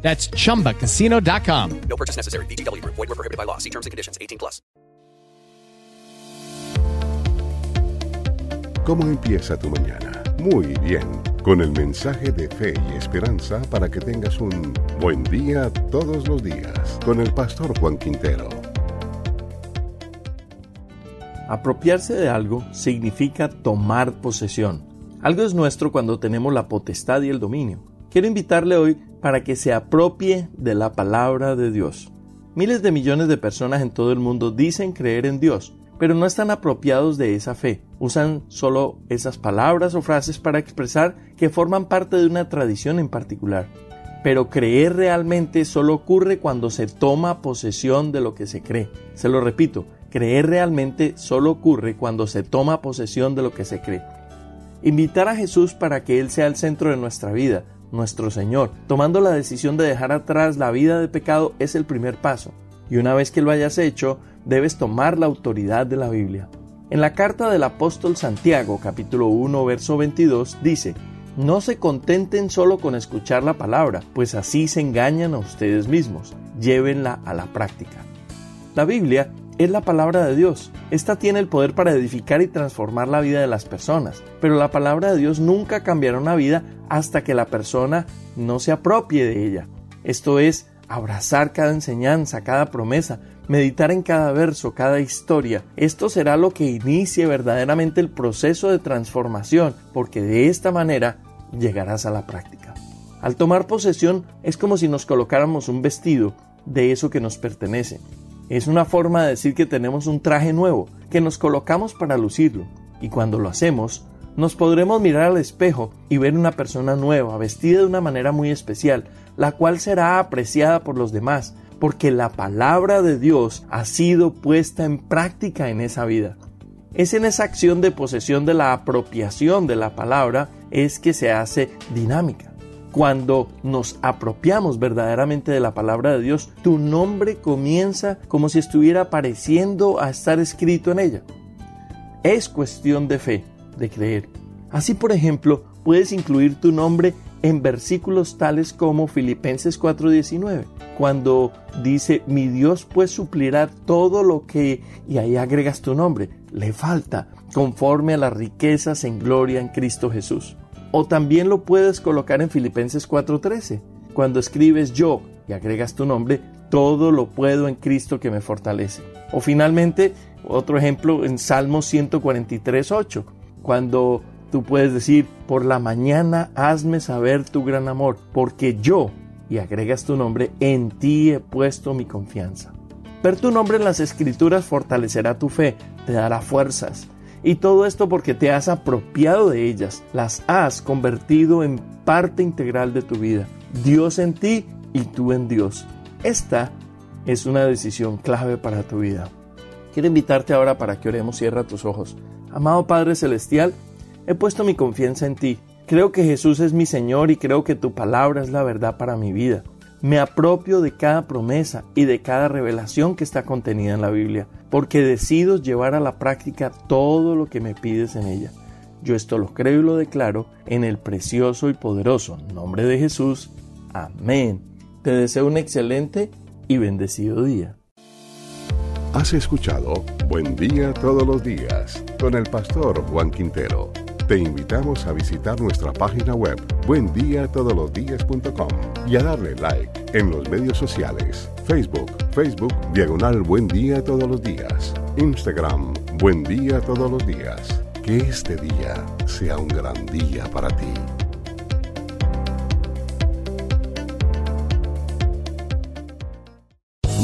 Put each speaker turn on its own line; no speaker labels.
That's chumbacasino.com.
No purchase necessary. BGW. Void were prohibited by law. See terms and conditions. 18 plus.
¿Cómo empieza tu mañana? Muy bien, con el mensaje de fe y esperanza para que tengas un buen día todos los días, con el pastor Juan Quintero.
Apropiarse de algo significa tomar posesión. Algo es nuestro cuando tenemos la potestad y el dominio. Quiero invitarle hoy para que se apropie de la palabra de Dios. Miles de millones de personas en todo el mundo dicen creer en Dios, pero no están apropiados de esa fe. Usan solo esas palabras o frases para expresar que forman parte de una tradición en particular. Pero creer realmente solo ocurre cuando se toma posesión de lo que se cree. Se lo repito, creer realmente solo ocurre cuando se toma posesión de lo que se cree. Invitar a Jesús para que Él sea el centro de nuestra vida, nuestro Señor, tomando la decisión de dejar atrás la vida de pecado es el primer paso. Y una vez que lo hayas hecho, debes tomar la autoridad de la Biblia. En la carta del apóstol Santiago, capítulo 1, verso 22, dice, No se contenten solo con escuchar la palabra, pues así se engañan a ustedes mismos. Llévenla a la práctica. La Biblia es la palabra de Dios. Esta tiene el poder para edificar y transformar la vida de las personas, pero la palabra de Dios nunca cambiará una vida hasta que la persona no se apropie de ella. Esto es, abrazar cada enseñanza, cada promesa, meditar en cada verso, cada historia. Esto será lo que inicie verdaderamente el proceso de transformación, porque de esta manera llegarás a la práctica. Al tomar posesión es como si nos colocáramos un vestido de eso que nos pertenece. Es una forma de decir que tenemos un traje nuevo, que nos colocamos para lucirlo, y cuando lo hacemos, nos podremos mirar al espejo y ver una persona nueva, vestida de una manera muy especial, la cual será apreciada por los demás, porque la palabra de Dios ha sido puesta en práctica en esa vida. Es en esa acción de posesión de la apropiación de la palabra es que se hace dinámica. Cuando nos apropiamos verdaderamente de la palabra de Dios, tu nombre comienza como si estuviera pareciendo a estar escrito en ella. Es cuestión de fe, de creer. Así, por ejemplo, puedes incluir tu nombre en versículos tales como Filipenses 4:19, cuando dice, mi Dios pues suplirá todo lo que, y ahí agregas tu nombre, le falta, conforme a las riquezas en gloria en Cristo Jesús. O también lo puedes colocar en Filipenses 4:13, cuando escribes yo y agregas tu nombre, todo lo puedo en Cristo que me fortalece. O finalmente, otro ejemplo en Salmo 143:8, cuando tú puedes decir, por la mañana hazme saber tu gran amor, porque yo, y agregas tu nombre, en ti he puesto mi confianza. Ver tu nombre en las escrituras fortalecerá tu fe, te dará fuerzas, y todo esto porque te has apropiado de ellas, las has convertido en parte integral de tu vida. Dios en ti y tú en Dios. Esta es una decisión clave para tu vida. Quiero invitarte ahora para que oremos, cierra tus ojos. Amado Padre Celestial, he puesto mi confianza en ti. Creo que Jesús es mi Señor y creo que tu palabra es la verdad para mi vida. Me apropio de cada promesa y de cada revelación que está contenida en la Biblia, porque decido llevar a la práctica todo lo que me pides en ella. Yo esto lo creo y lo declaro en el precioso y poderoso nombre de Jesús. Amén. Te deseo un excelente y bendecido día.
Has escuchado Buen Día Todos los Días con el pastor Juan Quintero. Te invitamos a visitar nuestra página web buendiatodolosdias.com y a darle like en los medios sociales, Facebook, Facebook Diagonal Buen Día Todos los Días, Instagram Buen Día Todos los Días. Que este día sea un gran día para ti.